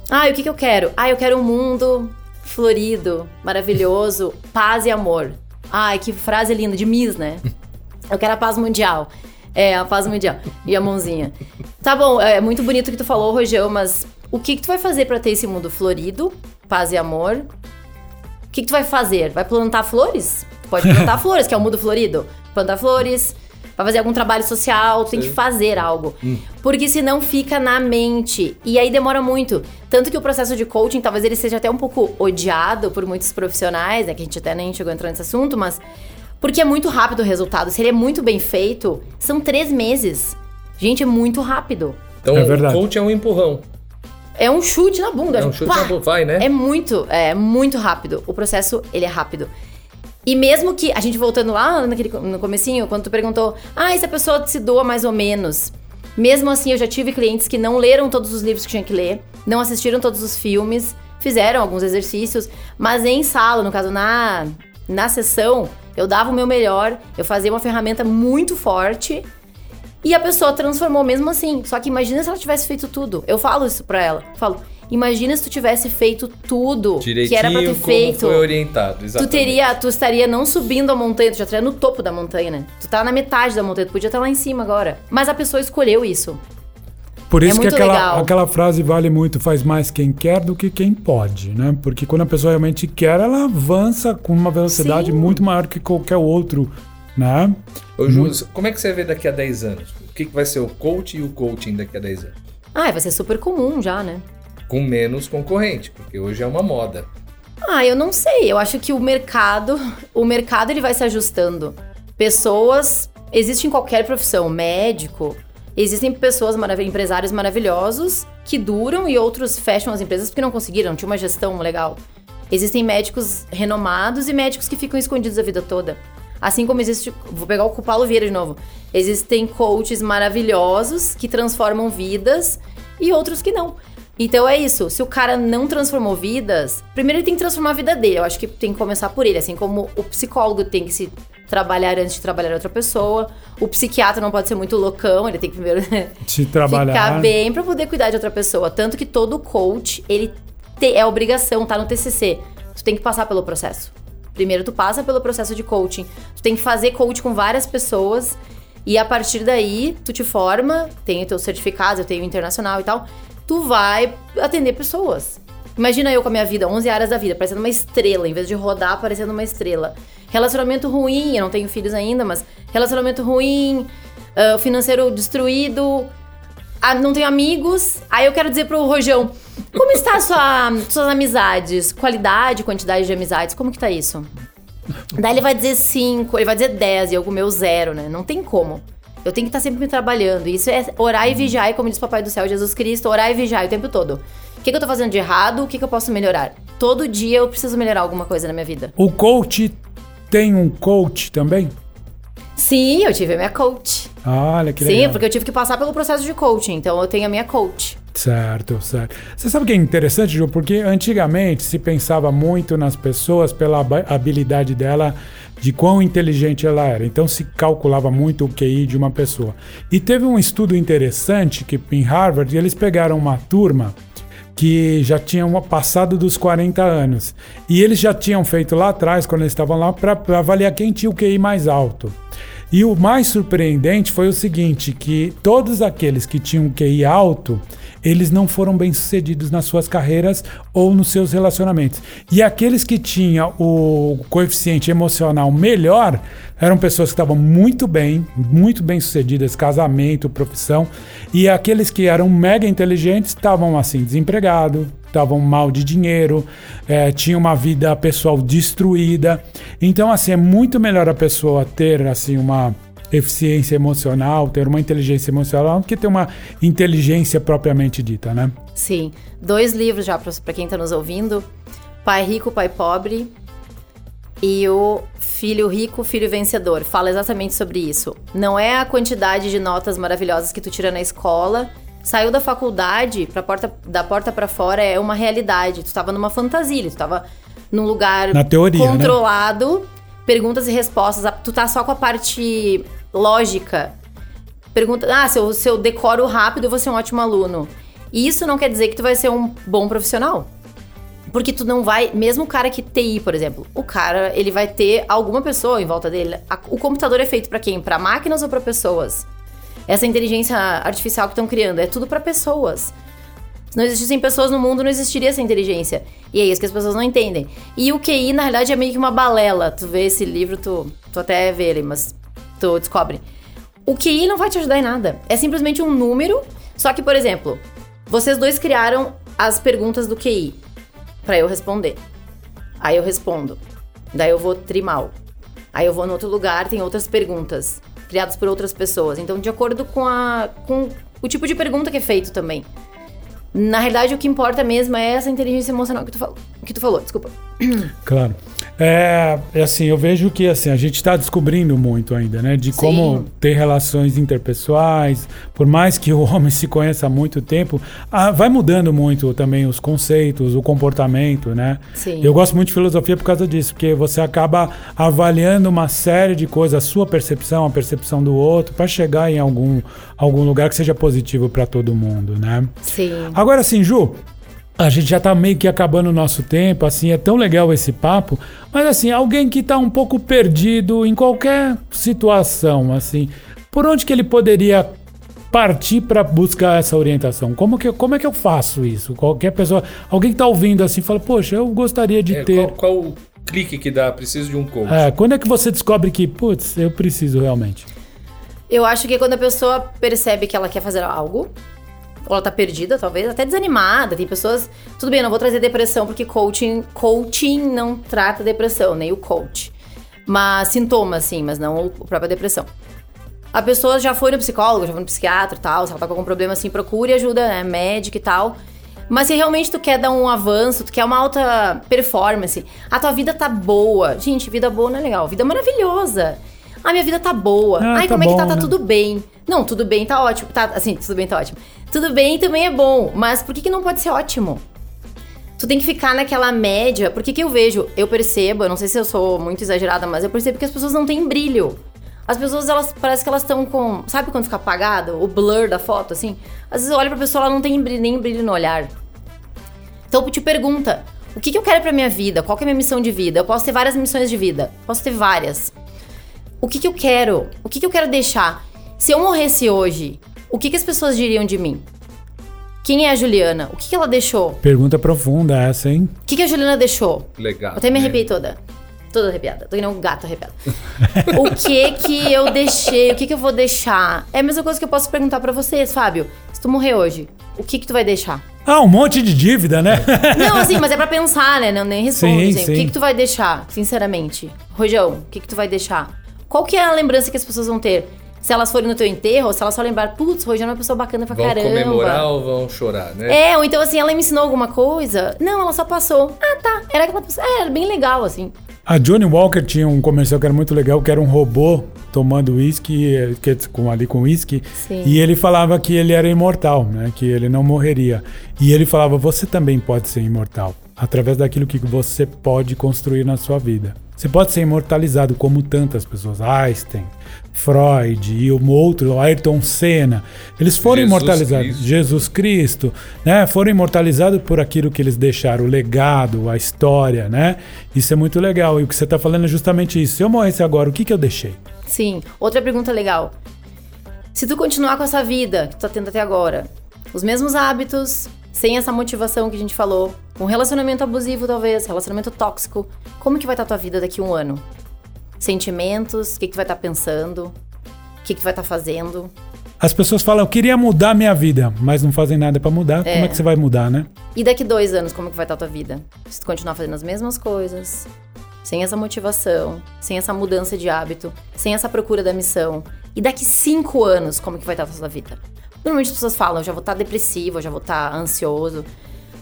Ah, o que, que eu quero? Ah, eu quero um mundo florido, maravilhoso, paz e amor. Ai, que frase linda, de Miss, né? Eu quero a paz mundial. É, a paz mundial. E a mãozinha. Tá bom, é muito bonito o que tu falou, Rojão, mas o que, que tu vai fazer pra ter esse mundo florido, paz e amor? O que, que tu vai fazer? Vai plantar flores? Pode plantar flores, que é o mundo florido. Plantar flores, vai fazer algum trabalho social, tem que fazer algo. Porque senão fica na mente. E aí demora muito. Tanto que o processo de coaching, talvez ele seja até um pouco odiado por muitos profissionais, né? Que a gente até nem chegou a entrar nesse assunto, mas. Porque é muito rápido o resultado. Se ele é muito bem feito, são três meses. Gente, é muito rápido. Então, É verdade. o coach é um empurrão. É um chute na bunda. É um chute pá! na bunda. Vai, né? É muito, é muito rápido. O processo, ele é rápido. E mesmo que, a gente voltando lá naquele, no comecinho, quando tu perguntou, ah, e se a pessoa se doa mais ou menos? Mesmo assim, eu já tive clientes que não leram todos os livros que tinha que ler, não assistiram todos os filmes, fizeram alguns exercícios, mas em sala, no caso, na, na sessão, eu dava o meu melhor, eu fazia uma ferramenta muito forte e a pessoa transformou mesmo assim. Só que imagina se ela tivesse feito tudo. Eu falo isso pra ela. Eu falo, imagina se tu tivesse feito tudo Direitinho que era pra ter como feito. foi orientado, Tu exatamente. teria, tu estaria não subindo a montanha, tu já estaria no topo da montanha, né? Tu tá na metade da montanha, tu podia estar lá em cima agora. Mas a pessoa escolheu isso. Por isso que muito aquela, legal. aquela frase vale muito, faz mais quem quer do que quem pode, né? Porque quando a pessoa realmente quer, ela avança com uma velocidade Sim. muito maior que qualquer outro, né? Ô, Ju, como é que você vê daqui a 10 anos? O que, que vai ser o coach e o coaching daqui a 10 anos? Ah, vai ser super comum já, né? Com menos concorrente, porque hoje é uma moda. Ah, eu não sei. Eu acho que o mercado, o mercado ele vai se ajustando. Pessoas, existe em qualquer profissão, médico, existem pessoas, marav empresários maravilhosos que duram e outros fecham as empresas porque não conseguiram, tinha uma gestão legal. Existem médicos renomados e médicos que ficam escondidos a vida toda. Assim como existe, vou pegar o Paulo Vieira de novo. Existem coaches maravilhosos que transformam vidas e outros que não. Então é isso, se o cara não transformou vidas, primeiro ele tem que transformar a vida dele. Eu acho que tem que começar por ele, assim como o psicólogo tem que se trabalhar antes de trabalhar outra pessoa. O psiquiatra não pode ser muito loucão, ele tem que primeiro Se trabalhar. ficar bem pra poder cuidar de outra pessoa. Tanto que todo coach, ele te- é obrigação, tá no TCC. tu tem que passar pelo processo. Primeiro tu passa pelo processo de coaching. Tu tem que fazer coach com várias pessoas e a partir daí tu te forma, tem o teu certificado, eu tenho internacional e tal. Tu vai atender pessoas. Imagina eu com a minha vida, 11 áreas da vida, parecendo uma estrela, em vez de rodar parecendo uma estrela. Relacionamento ruim, eu não tenho filhos ainda, mas relacionamento ruim, uh, financeiro destruído, ah, não tenho amigos. Aí eu quero dizer pro Rojão, como está sua, suas amizades? Qualidade, quantidade de amizades, como que tá isso? Daí ele vai dizer 5, ele vai dizer 10 e eu com o meu zero, né? Não tem como. Eu tenho que estar sempre me trabalhando. Isso é orar e vigiar, como diz o Papai do Céu, Jesus Cristo, orar e vigiar o tempo todo. O que, que eu tô fazendo de errado? O que, que eu posso melhorar? Todo dia eu preciso melhorar alguma coisa na minha vida. O coach tem um coach também? Sim, eu tive a minha coach. Olha que Sim, legal. porque eu tive que passar pelo processo de coaching, então eu tenho a minha coach. Certo, certo. Você sabe o que é interessante, Ju? Porque antigamente se pensava muito nas pessoas pela habilidade dela, de quão inteligente ela era. Então se calculava muito o QI de uma pessoa. E teve um estudo interessante que em Harvard eles pegaram uma turma que já tinham passado dos 40 anos. E eles já tinham feito lá atrás, quando eles estavam lá, para avaliar quem tinha o QI mais alto. E o mais surpreendente foi o seguinte, que todos aqueles que tinham QI alto, eles não foram bem-sucedidos nas suas carreiras ou nos seus relacionamentos. E aqueles que tinham o coeficiente emocional melhor, eram pessoas que estavam muito bem, muito bem-sucedidas, casamento, profissão, e aqueles que eram mega inteligentes estavam assim, desempregados, estavam mal de dinheiro, eh, tinham uma vida pessoal destruída. Então, assim, é muito melhor a pessoa ter assim uma eficiência emocional, ter uma inteligência emocional, do que ter uma inteligência propriamente dita, né? Sim. Dois livros já pra pra quem tá nos ouvindo: Pai Rico, Pai Pobre e o Filho Rico, Filho Vencedor. Fala exatamente sobre isso. Não é a quantidade de notas maravilhosas que tu tira na escola. Saiu da faculdade, pra porta, da porta para fora é uma realidade. Tu tava numa fantasia, tu tava num lugar Na teoria, né? Perguntas e respostas. Tu tá só com a parte lógica. Pergunta, ah, se eu, se eu decoro rápido, eu vou ser um ótimo aluno. E isso não quer dizer que tu vai ser um bom profissional. Porque tu não vai, mesmo o cara que TI, por exemplo, o cara, ele vai ter alguma pessoa em volta dele. A- o computador é feito pra quem? Pra máquinas ou pra pessoas? Essa inteligência artificial que estão criando é tudo pra pessoas. Se não existissem pessoas no mundo, não existiria essa inteligência. E é isso que as pessoas não entendem. E o QI, na realidade, é meio que uma balela. Tu vê esse livro, tu, tu até vê ele, mas tu descobre. O QI não vai te ajudar em nada. É simplesmente um número. Só que, por exemplo, vocês dois criaram as perguntas do QI pra eu responder. Aí eu respondo. Daí eu vou trimal. Aí eu vou no outro lugar, tem outras perguntas criadas por outras pessoas. Então, de acordo com a com o tipo de pergunta que é feito também. Na realidade, o que importa mesmo é essa inteligência emocional que tu falou. Que tu falou, desculpa. Claro. É, é assim, eu vejo que assim, a gente está descobrindo muito ainda, né? De como Sim. ter relações interpessoais, por mais que o homem se conheça há muito tempo, ah, vai mudando muito também os conceitos, o comportamento, né? Sim. Eu gosto muito de filosofia por causa disso, porque você acaba avaliando uma série de coisas, a sua percepção, a percepção do outro, para chegar em algum, algum lugar que seja positivo para todo mundo, né? Sim. Agora sim, Ju, a gente já tá meio que acabando o nosso tempo, assim, é tão legal esse papo, mas assim, alguém que tá um pouco perdido em qualquer situação, assim, por onde que ele poderia partir para buscar essa orientação? Como que, como é que eu faço isso? Qualquer pessoa, alguém que tá ouvindo assim, fala, poxa, eu gostaria de É, ter... qual, qual o clique que dá? Preciso de um coach. É, quando é que você descobre que, putz, eu preciso realmente? Eu acho que é quando a pessoa percebe que ela quer fazer algo, ou ela tá perdida, talvez, até desanimada. Tem pessoas. Tudo bem, eu não vou trazer depressão, porque coaching, coaching não trata depressão, nem o coach. Mas sintomas, sim, mas não a própria depressão. A pessoa já foi no psicólogo, já foi no psiquiatra e tal, se ela tá com algum problema assim, procure ajuda, né, médica e tal. Mas se realmente tu quer dar um avanço, tu quer uma alta performance, a tua vida tá boa. Gente, vida boa não é legal, vida maravilhosa. A minha vida tá boa. Ah, Ai, tá como é que tá? bom, Tá né? tudo bem. Não, tudo bem tá ótimo. Tá, assim, tudo bem tá ótimo. Tudo bem também é bom, mas por que, que não pode ser ótimo? Tu tem que ficar naquela média, porque que eu vejo, eu percebo, eu não sei se eu sou muito exagerada, mas eu percebo que as pessoas não têm brilho. As pessoas, elas parece que elas estão com. Sabe quando fica apagado? O blur da foto, assim? Às vezes eu olho pra pessoa, ela não tem brilho, nem brilho no olhar. Então te pergunta, O que, que eu quero pra minha vida? Qual que é a minha missão de vida? Eu posso ter várias missões de vida. Posso ter várias. O que, que eu quero? O que, que eu quero deixar? Se eu morresse hoje, o que, que as pessoas diriam de mim? Quem é a Juliana? O que, que ela deixou? Pergunta profunda essa, hein? O que, que a Juliana deixou? Legal. Até me né? arrepiei toda. Toda arrepiada. Tô que nem um gato arrepiado. o que que eu deixei? O que que eu vou deixar? É a mesma coisa que eu posso perguntar pra vocês, Fábio. Se tu morrer hoje, o que que tu vai deixar? Ah, um monte de dívida, né? Não, assim, mas é pra pensar, né? Não, nem respondo. Sim, assim. O sim. que que tu vai deixar, sinceramente? Rojão, o que que tu vai deixar? Qual que é a lembrança que as pessoas vão ter? Se elas forem no teu enterro, ou se elas só lembrar, putz, Rojão é uma pessoa bacana pra Vão caramba. comemorar ou vão chorar, né? É, ou então assim, ela me ensinou alguma coisa? Não, ela só passou. Ah, tá. Era aquela pessoa. É, era bem legal, assim. A Johnny Walker tinha um comercial que era muito legal, que era um robô tomando uísque, que- com, ali com uísque, Sim. e ele falava que ele era imortal, né? Que ele não morreria. E ele falava, você também pode ser imortal, através daquilo que você pode construir na sua vida. Você pode ser imortalizado como tantas pessoas, Einstein, Freud e um outro, Ayrton Senna. Eles foram Jesus imortalizados. Cristo. Jesus Cristo, né? Foram imortalizados por aquilo que eles deixaram, o legado, a história, né? Isso é muito legal. E o que você está falando é justamente isso. Se eu morresse agora, o que, que eu deixei? Sim. Outra pergunta legal. Se tu continuar com essa vida que tu tá tendo até agora, os mesmos hábitos, sem essa motivação que a gente falou, um relacionamento abusivo talvez, relacionamento tóxico, como que vai estar tua vida daqui a um ano? Sentimentos, o que, que tu vai estar pensando, o que, que tu vai estar fazendo. As pessoas falam, eu queria mudar minha vida, mas não fazem nada para mudar. Como é que você vai mudar, né? E daqui dois anos, como que vai estar tua vida? Se tu continuar fazendo as mesmas coisas, sem essa motivação, sem essa mudança de hábito, sem essa procura da missão. E daqui cinco anos, como que vai estar a tua vida? Normalmente as pessoas falam, eu já vou estar depressivo, eu já vou estar ansioso.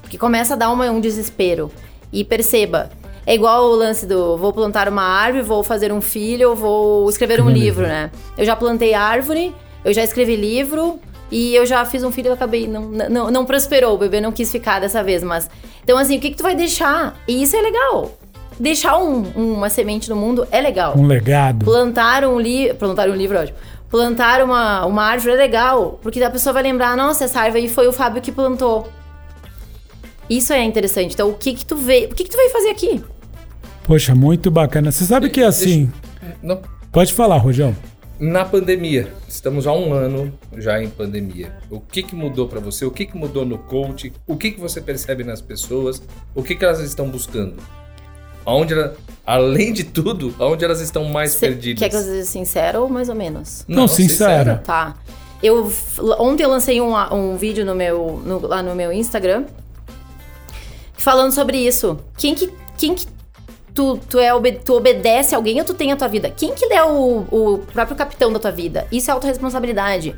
Porque começa a dar uma- um desespero. E perceba, é igual o lance do vou plantar uma árvore, vou fazer um filho, ou vou escrever um livro, né? Eu já plantei árvore, eu já escrevi livro e eu já fiz um filho e acabei. Não, não, não prosperou, o bebê não quis ficar dessa vez, mas. Então, assim, o que, que tu vai deixar? E isso é legal. Deixar um- uma semente no mundo é legal. Um legado. Plantar um livro. Plantar um livro, ótimo. Plantar uma, uma árvore é legal, porque a pessoa vai lembrar, nossa, essa árvore aí foi o Fábio que plantou. Isso é interessante. Então, o que que tu veio. O que que tu veio fazer aqui? Poxa, muito bacana. Você sabe que assim. Não, Pode falar, Rojão. Na pandemia, estamos há um ano já em pandemia. O que, que mudou para você? O que, que mudou no coach? O que, que você percebe nas pessoas? O que, que elas estão buscando? Aonde ela- além de tudo, aonde elas estão mais Cê perdidas? Quer que eu seja sincera ou mais ou menos? Não, sincera. Tá. Eu ontem eu lancei um, um vídeo no meu, no- lá no meu Instagram falando sobre isso. Quem que, quem que tu, tu, é, tu obedece a alguém ou tu tem a tua vida? Quem que é o, o próprio capitão da tua vida? Isso é autorresponsabilidade.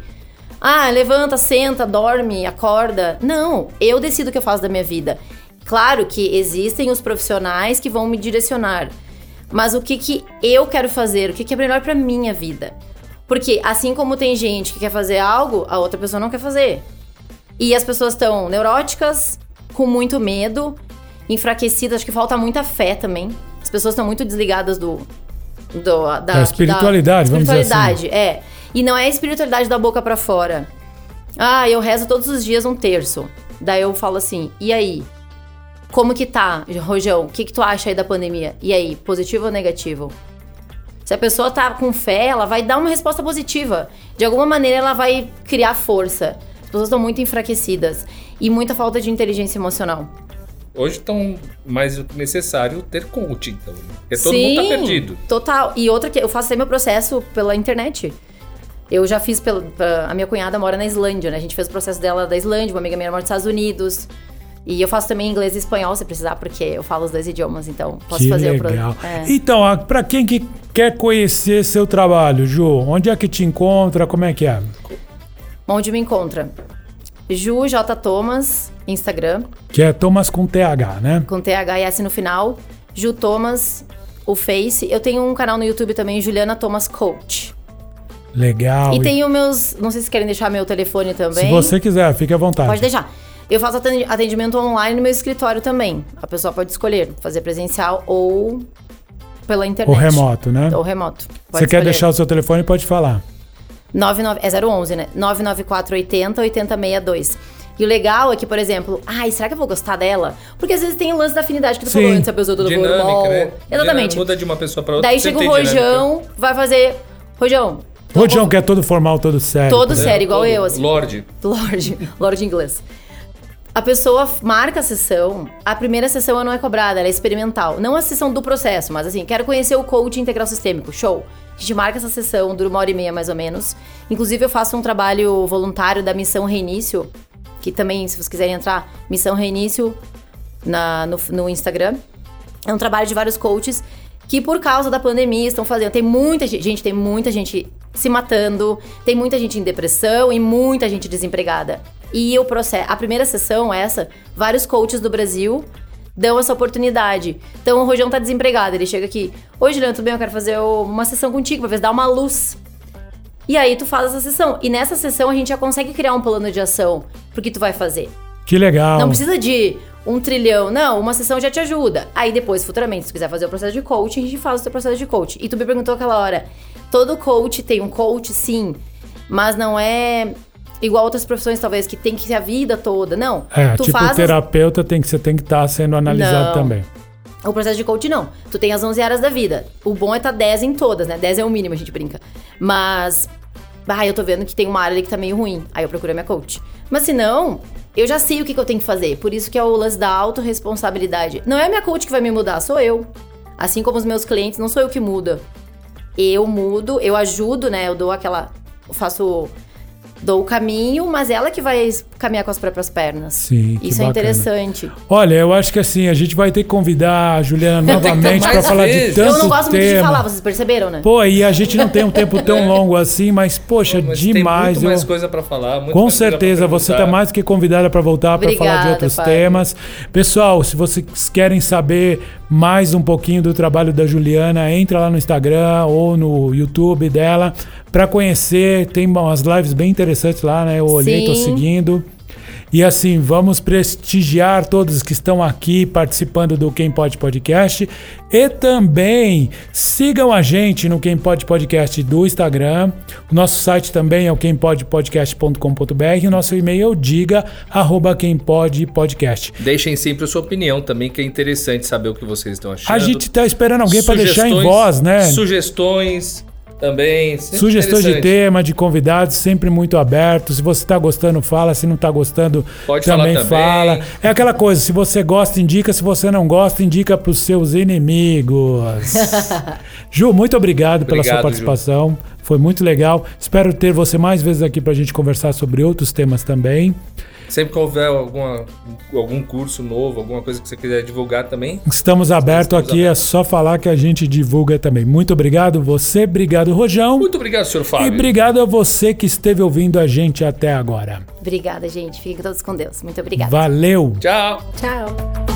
Ah, levanta, senta, dorme, acorda. Não, eu decido o que eu faço da minha vida. Claro que existem os profissionais que vão me direcionar. Mas o que que eu quero fazer? O que que é melhor pra minha vida? Porque assim como tem gente que quer fazer algo, a outra pessoa não quer fazer. E as pessoas estão neuróticas, com muito medo, enfraquecidas, acho que falta muita fé também. As pessoas estão muito desligadas do, do da, Da espiritualidade, vamos dizer assim. espiritualidade, é. E não é a espiritualidade da boca pra fora. Ah, eu rezo todos os dias um terço. Daí eu falo assim: "E aí? Como que tá, Rojão? O que que tu acha aí da pandemia? E aí, positivo ou negativo?" Se a pessoa tá com fé, ela vai dar uma resposta positiva. De alguma maneira, ela vai criar força. As pessoas estão muito enfraquecidas. E muita falta de inteligência emocional. Hoje estão mais do que necessário ter coach, então. né? Porque todo mundo tá perdido. Total. E outra que eu faço até meu processo pela internet. Eu já fiz pela. a minha cunhada mora na Islândia, né? A gente fez o processo dela da Islândia, uma amiga minha mora nos Estados Unidos. E eu faço também inglês e espanhol, se precisar, porque eu falo os dois idiomas, então posso que fazer legal. o pro... é. Então, pra quem que quer conhecer seu trabalho, Ju, onde é que te encontra? Como é que é? Onde me encontra? Ju J. Thomas, Instagram, Que é Thomas com TH, né? com THS no final. Ju Thomas, o Face. Eu tenho um canal no YouTube também, Juliana Thomas Coach. Legal. E tenho meus. Não sei se querem deixar meu telefone também. Se você quiser, fique à vontade. Pode deixar. Eu faço atendi- atendimento online no meu escritório também. A pessoa pode escolher fazer presencial ou pela internet. Ou remoto, né? Ou remoto. Pode Você quer escolher. deixar o seu telefone, pode falar. 99, é 011, né? 994 80 8062. E o legal é que, por exemplo, ai, será que eu vou gostar dela? Porque às vezes tem o lance da afinidade que tu Sim. falou antes, a pessoa toda Dinâmica, formal. né? Exatamente. Muda de uma pessoa pra outra. Daí chega o tem dinâmica. Rojão, vai fazer. Rojão. Rojão, que é todo formal, todo sério. Todo ligado? sério, igual todo eu, assim. Lorde. Lorde, Lorde inglês. A pessoa marca a sessão, a primeira sessão ela não é cobrada, ela é experimental. Não a sessão do processo, mas assim, quero conhecer o coach integral sistêmico, show. A gente marca essa sessão, dura uma hora e meia mais ou menos. Inclusive, eu faço um trabalho voluntário da Missão Reinício, que também, se vocês quiserem entrar, Missão Reinício na, no, no Instagram. É um trabalho de vários coaches que, por causa da pandemia, estão fazendo. Tem muita gente, gente, tem muita gente se matando, tem muita gente em depressão e muita gente desempregada. E o processo, a primeira sessão, essa, vários coaches do Brasil dão essa oportunidade. Então o Rojão tá desempregado, ele chega aqui. Oi, Juliana, tudo bem? Eu quero fazer uma sessão contigo pra ver se dá uma luz. E aí tu faz essa sessão. E nessa sessão a gente já consegue criar um plano de ação pro que tu vai fazer. Que legal. Não precisa de um trilhão. Não, uma sessão já te ajuda. Aí depois, futuramente, se tu quiser fazer o processo de coaching, a gente faz o teu processo de coaching. E tu me perguntou aquela hora, todo coach tem um coach, sim, mas não é igual outras profissões, talvez, que tem que ser a vida toda. Não. É, tu tipo, faz terapeuta tem que, você tem que estar sendo analisado Não. também. O processo de coaching não. Tu tem as 11 áreas da vida. O bom é estar 10 em todas, né? 10 é o mínimo, a gente brinca. Mas, ah, eu tô vendo que tem uma área ali que tá meio ruim. Aí eu procuro a minha coach. Mas se não, eu já sei o que, que eu tenho que fazer. Por isso que é o lance da autorresponsabilidade. Não é a minha coach que vai me mudar, sou eu. Assim como os meus clientes, não sou eu que muda. Eu mudo, eu ajudo, né? Eu dou aquela. Eu faço. Dou o caminho, mas ela que vai caminhar com as próprias pernas. Sim, que Isso é bacana. interessante. Olha, eu acho que assim, a gente vai ter que convidar a Juliana novamente mais para falar de tanto eu não gosto muito de tema. falar, vocês perceberam, né? Pô, e a gente não tem um tempo tão longo assim, mas poxa, Mas demais. Tem muito mais eu- coisa pra falar. muito Com mais certeza, você está perguntar. mais do que convidada para voltar para falar de outros temas. Pessoal, se vocês querem saber mais um pouquinho do trabalho da Juliana, entra lá no Instagram ou no YouTube dela para conhecer. Tem umas lives bem interessantes lá, né? Eu olhei, tô Sim. seguindo. E assim, vamos prestigiar todos que estão aqui participando do Quem Pode Podcast. E também sigam a gente no Quem Pode Podcast do Instagram. O nosso site também é o quempodepodcast.com.br. O nosso e-mail é o diga arroba quem pode podcast. Deixem sempre a sua opinião também, que é interessante saber o que vocês estão achando. A gente tá esperando alguém para deixar em voz, né? Sugestões também. sempre Sugestões de tema, de convidados, sempre muito aberto. Se você está gostando, fala. Se não está gostando, Pode também, também. fala. É aquela coisa, se você gosta, indica. Se você não gosta, indica para os seus inimigos. Ju, muito obrigado, pela sua Obrigado, participação. Foi muito legal. Espero ter você mais vezes aqui para a gente conversar sobre outros temas também. Sempre que houver alguma, algum curso novo, alguma coisa que você quiser divulgar também, Estamos abertos Estamos aqui, é só falar que a gente divulga também. Muito obrigado você, obrigado Rojão. muito obrigado, senhor Fábio. E obrigado a você que esteve ouvindo a gente até agora. Obrigada, gente. Fiquem todos com Deus. Muito obrigada. Valeu! Tchau. Tchau.